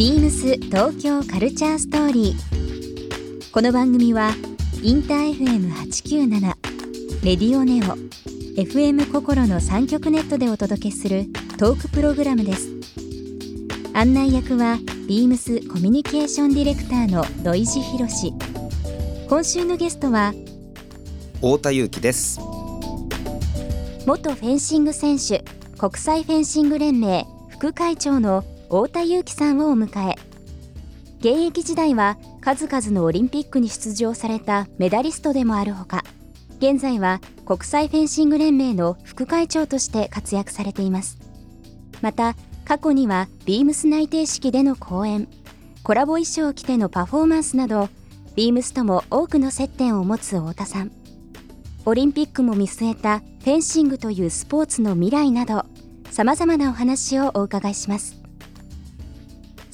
ビームス東京カルチャーストーリー。この番組はインター FM897 レディオネオ FM 心の三極ネットでお届けするトークプログラムです。案内役はビームスコミュニケーションディレクターの土井博志。今週のゲストは太田裕樹です元フェンシング選手国際フェンシング連盟副会長の太田裕樹さんをお迎え現役時代は数々のオリンピックに出場されたメダリストでもあるほか現在は国際フェンシング連盟の副会長として活躍されています。また過去にはビームス内定式での講演コラボ衣装を着てのパフォーマンスなどビームスとも多くの接点を持つ太田さん。オリンピックも見据えたフェンシングというスポーツの未来などさまざまなお話をお伺いします。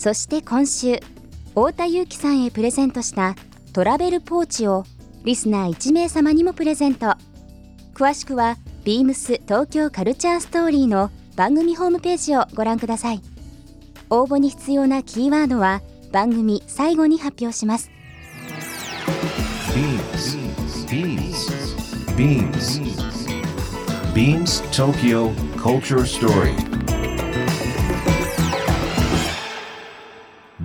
そして今週太田裕樹さんへプレゼントしたトラベルポーチをリスナー1名様にもプレゼント詳しくはビームス東京カルチャーストーリーの番組ホームページをご覧ください応募に必要なキーワードは番組最後に発表します Beams. Beams. Beams Tokyo Culture Story.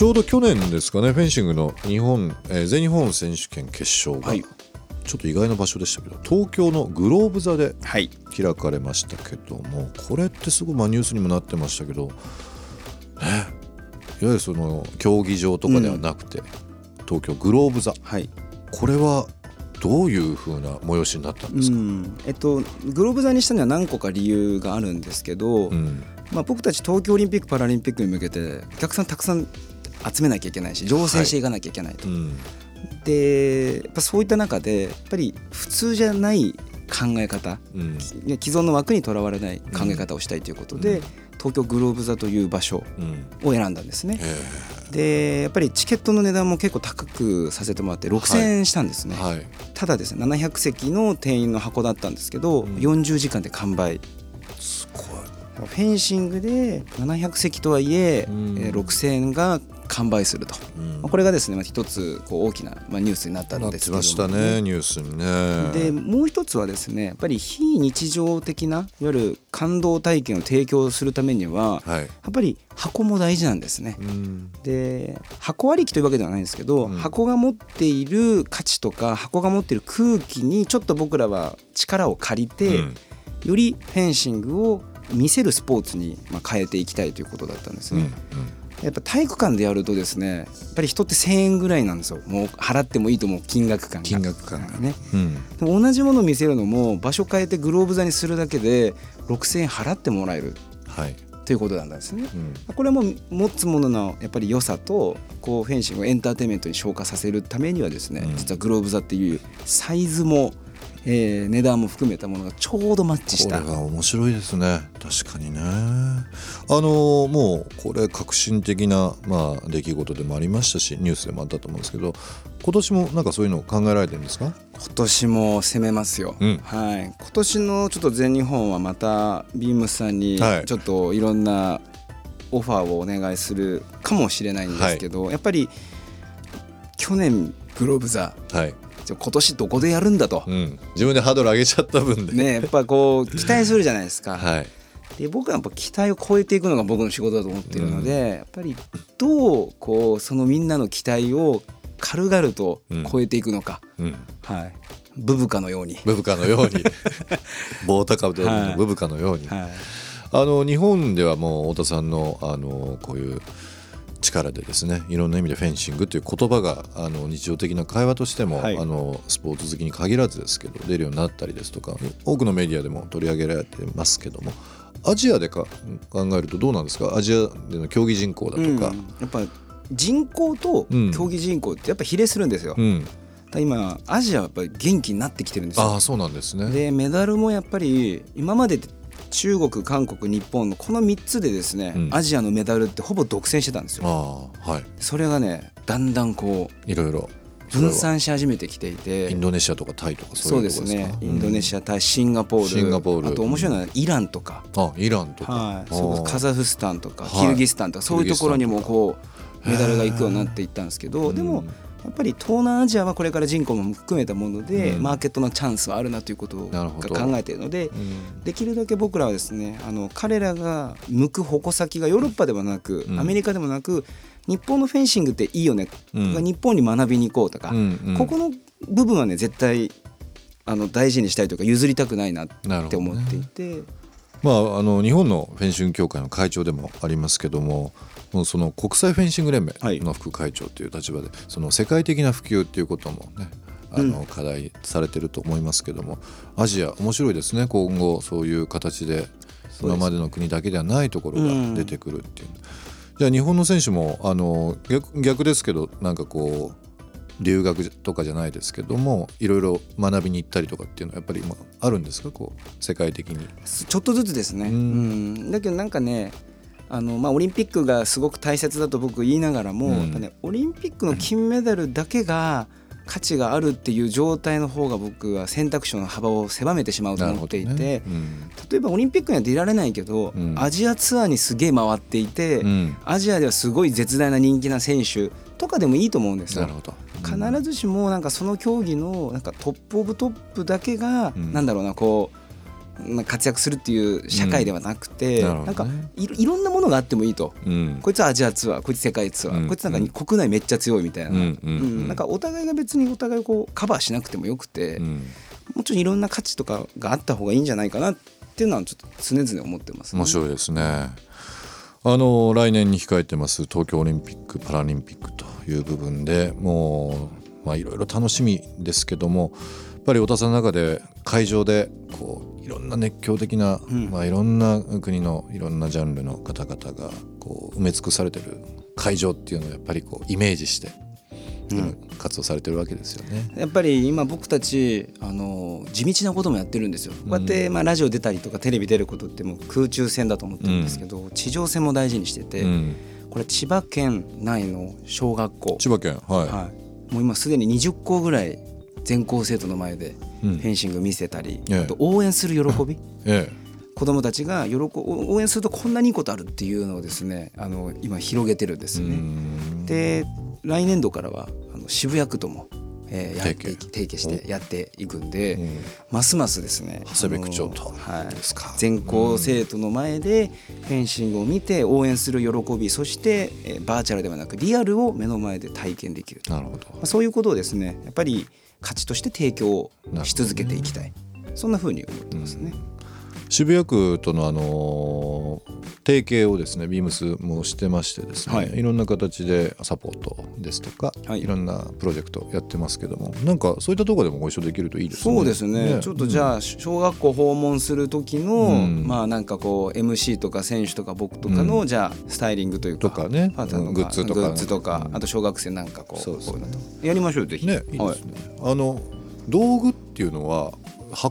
ちょうど去年ですかねフェンシングの日本、えー全日本選手権決勝が、はい。ちょっと意外な場所でしたけど東京のグローブ座ではい。開かれましたけどもこれってすごい、まあ、ニュースにもなってましたけど、ね、いわゆるその競技場とかではなくて、東京グローブ座。はい。これはどういう風な催しになったんですか、うん。えっとグローブ座にしたには何個か理由があるんですけど、うん。まあ、僕たち東京オリンピック・パラリンピックに向けてお客さんたくさん集めなきゃいけないし乗船していかなきゃいけないと、うん。でやっぱそういった中でやっぱり普通じゃない考え方うん。ね既存の枠にとらわれない考え方をしたいということで、うん。東京グローブ座という場所うん。を選んだんですね。えでやっぱりチケットの値段も結構高くさせてもらって6000円したんですね、ーはい。ただですね700席の定員の箱だったんですけど、うん。40時間で完売。すごい。フェンシングで700席とはいえうん。えー6000円が完売すると、うん。まあこれがですねまあ一つこう大きなまあニュースになったなんっですけどもてましたねニュースにね。でもう一つはですねやっぱり非日常的ないわゆる感動体験を提供するためにははい。やっぱり箱も大事なんですね。うん。で箱ありきというわけではないんですけど、うん。箱が持っている価値とか箱が持っている空気にちょっと僕らは力を借りて、うん。よりフェンシングを見せるスポーツにまあ変えていきたいということだったんですうんね。やっぱ体育館でやるとですねやっぱり人って1,000円ぐらいなんですよ。もう払ってもいいと思う金額感が。金額感が。ね。うん。同じものを見せるのも場所変えてグローブ座にするだけで6,000円払ってもらえる。はい。ということなんですね。うん。これも持つもののやっぱり良さとこうフェンシングをエンターテインメントに昇華させるためにはですね、うん。実はグローブ座っていうサイズも、えー値段も含めたものがちょうどマッチしこたれが面白いですね。確かにねあのもうこれ革新的な、まあ、出来事でもありましたしニュースでもあったと思うんですけど今年もなんかそういうのを考えられてるんですか？今年も攻めますよ、うん。はい、今年のちょっと全日本はまたビームスさんにはい。ちょっといろんなオファーをお願いするかもしれないんですけど、やっぱり去年グローブ座はい、今年どこでやるんだと。う、ん、自分でハードル上げちゃった分で、ねやっぱこう期待するじゃないですか。はいで僕はやっぱ期待を超えていくのが僕の仕事だと思っているので、やっぱりどうこうそのみんなの期待を軽々と超えていくのか、うん、はい、ブブカのように、ブブカのように。棒高ブブカのように、はい、あの日本ではもう太田さんのあのこういう力でですねいろんな意味でフェンシングという言葉があの日常的な会話としても、はい。あのスポーツ好きに限らずですけど出るようになったりですとか多くのメディアでも取り上げられてますけどもアジアでか考えるとどうなんですか？アジアでの競技人口だとか、うん。やっぱ人口と競技人口ってやっぱ比例するんですよ、うん。今アジアはやっぱり元気になってきてるんですよ。ああそうなんですね。でメダルもやっぱり今まで中国韓国日本のこの3つでですね、うん。アジアのメダルってほぼ独占してたんですよ。はい。それがねだんだんこういろいろ分散し始めてきていて。インドネシアとかタイとかそそううですね。インドネシアタイシンガポール。シンガポール。あと面白いのはイランとか、アあイランとか、はい、カザフスタンとかはい。キルギスタンとかそういうところにもこうメダルが行くようになっていったんですけどでもやっぱり東南アジアはこれから人口も含めたもので、うん。マーケットのチャンスはあるなということを考えているのでうん。できるだけ僕らはですねあの彼らが向く矛先がヨーロッパではなく、うん。アメリカでもなく日本のフェンシングっていいよね、うん。日本に学びに行こうとか、うんうん。ここの部分はね絶対あの大事にしたいというか譲りたくないなって思っていて、まあ、あの日本のフェンシング協会の会長でもありますけどももうその国際フェンシング連盟の副会長という立場で、その世界的な普及っていうこともねあの課題されてると思いますけども、アジア面白いですね。今後そういう形で今までの国だけではないところが出てくるっていう。じゃあ日本の選手もあの逆逆ですけどなんかこう留学とかじゃないですけどもいろいろ学びに行ったりとかっていうのはやっぱり今あるんですか？こう世界的に。ちょっとずつですね、ううんん。だけどなんかねあの、まあ、オリンピックがすごく大切だと僕言いながらも、うん。やっぱね、オリンピックの金メダルだけが価値があるっていう状態の方が僕は選択肢の幅を狭めてしまうと思っていて、ね。うん。例えばオリンピックには出られないけど、うん。アジアツアーにすげえ回っていて、うん。アジアではすごい絶大な人気な選手とかでもいいと思うんですよ。必ずしもなんかその競技のなんかトップオブトップだけがうん。なんだろうなこうまあ活躍するっていう社会ではなくて、うん。なんかいろいろんなものがあってもいいと。うん。こいつはアジアツアーこいつ世界ツアー、うん。こいつなんか国内めっちゃ強いみたいな、うん。なんかお互いが別にお互いこうカバーしなくてもよくて、うん。もちろんいろんな価値とかがあった方がいいんじゃないかなっていうのはちょっと常々思ってます、ね。面白いですね。あの来年に控えてます東京オリンピック・パラリンピックという部分でもうまあいろいろ楽しみですけどもやっぱり太田さんの中で会場でこういろんな熱狂的な、ん。まあ、いろんな国のいろんなジャンルの方々がこう埋め尽くされてる会場っていうのをやっぱりこうイメージして、今活動されてるわけですよね。やっぱり今僕たちあの地道なこともやってるんですよ。こうやってまあラジオ出たりとかテレビ出ることってもう空中戦だと思ってるんですけど、地上戦も大事にしてて、うん、これ千葉県内の小学校、千葉県はい、はい、もう今すでに20校ぐらい全校生徒の前でうんフェンシング見せたり、ええ。あと応援する喜び。え子どもたちが喜応援するとこんなにいいことあるっていうのをですねあの今広げてるんですよね。ん。で来年度からはあの渋谷区とも、えーやって提提携してやっていくんで、うん。ますますですね。長谷部区長と。はい。ですか。全校生徒の前でフェンシングを見て応援する喜びそして、えーバーチャルではなくリアルを目の前で体験できるなるほど。あ、そういうことをですねやっぱり価値として提供し続けていきたい、そんな風に思ってますね。渋谷区とのあのー提携をですねビームスもしてましてですね、はい。い、ろんな形でサポートですとか、はい。い、ろんなプロジェクトやってますけどもなんかそういったところでもご一緒できるといいですね。そうですね。ちょっとじゃあ小学校訪問する時の、うん。まあなんかこう MC とか選手とか僕とかの、じゃあスタイリングというかとかね。うん。グッズとか。グッズとか、うん。あと小学生なんかこうそうね。こういうのとやりましょうよぜひ。ねいいはいですね。あの道具っていうのは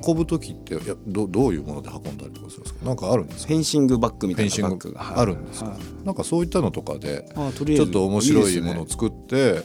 運ぶ時っていやどどういうもので運んだりとかするんですか？なんかあるんですか？フェンシングバッグみたいなバッグが。はいあるんですか、はい。なんかそういったのとかであとりあえずちょっと面白いものを作って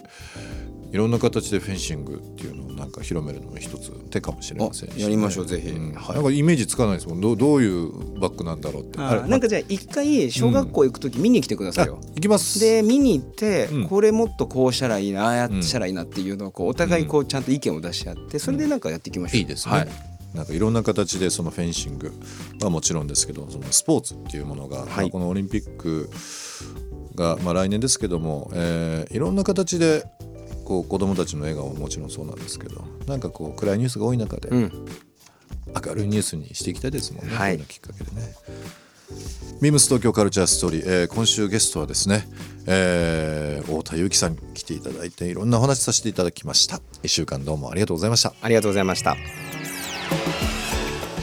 いろんな形でフェンシングっていうのをなんか広めるのも一つ手かもしれませんしね、あやりましょうぜひ。ん。はい。なんかイメージつかないですもん。どうどういうバッグなんだろうって。あなんかじゃあ一回小学校行く時見に来てくださいよ、あ行きます。で見に行って、うん。これもっとこうしたらいいなああやったらいいなっていうのをこうお互いこうちゃんと意見を出し合ってそれでなんかやっていきましょう、いいですね、はい。なんかいろんな形でそのフェンシングはもちろんですけどそのスポーツっていうものが、まあこのオリンピックが、まあ、来年ですけども、えーいろんな形でこう子どもたちの笑顔ももちろんそうなんですけどなんかこう暗いニュースが多い中で、うん。明るいニュースにしていきたいですもんね、はい。こういうのきっかけでね。ビームス東京カルチャーストーリー、えー今週ゲストはですね、えー太田裕樹さんに来ていただいていろんなお話しさせていただきました。1週間どうもありがとうございました。ありがとうございました。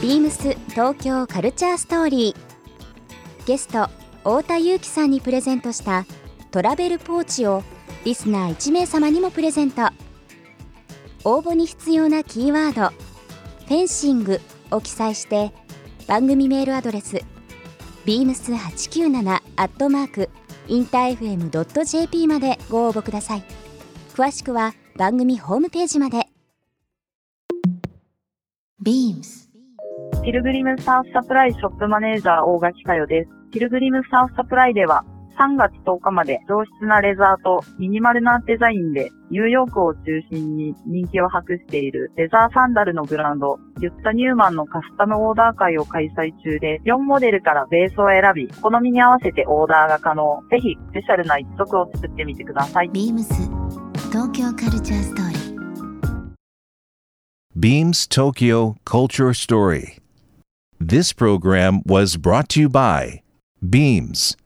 ビームス東京カルチャーストーリー。ゲスト太田裕樹さんにプレゼントしたトラベルポーチをリスナー1名様にもプレゼント。応募に必要なキーワード「フェンシング」を記載して番組メールアドレス beams897 アットマークインター FM.jp までご応募ください。詳しくは番組ホームページまで。beams ピルグリムサウスサプライショップマネージャー大垣佳代です。ピルグリムサウスサプライでは3月10日まで上質なレザーとミニマルなデザインでニューヨークを中心に人気を博しているレザーサンダルのブランド、ユッタ・ニューマンのカスタムオーダー会を開催中で、4モデルからベースを選び、好みに合わせてオーダーが可能。ぜひ、スペシャルな一足を作ってみてください。beams 東京カルチャーストーリー Beams Tokyo Culture Story. This program was brought to you by Beams.